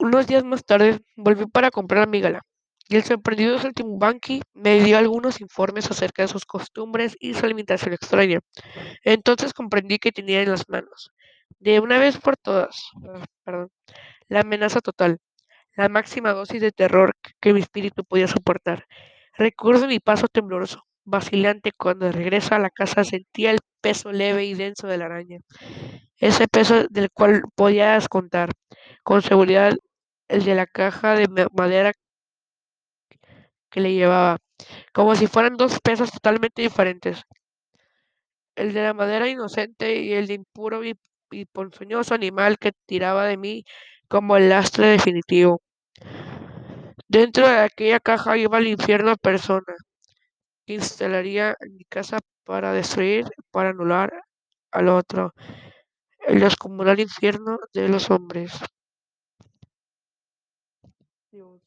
Unos días más tarde, volví para comprar a mi gala, y el sorprendido saltimbanqui me dio algunos informes acerca de sus costumbres y su alimentación extraña. Entonces comprendí que tenía en las manos, de una vez por todas, ah, la amenaza total, la máxima dosis de terror que mi espíritu podía soportar. Recuerdo mi paso tembloroso, vacilante, cuando de regreso a la casa sentía el peso leve y denso de la araña, ese peso del cual podías contar con seguridad el de la caja de ma- madera que le llevaba, como si fueran dos pesos totalmente diferentes, el de la madera inocente y el de impuro y, y ponzoñoso animal que tiraba de mí como el lastre definitivo. Dentro de aquella caja iba el infierno persona, que instalaría en mi casa para destruir, para anular al otro, el descomunal infierno de los hombres. field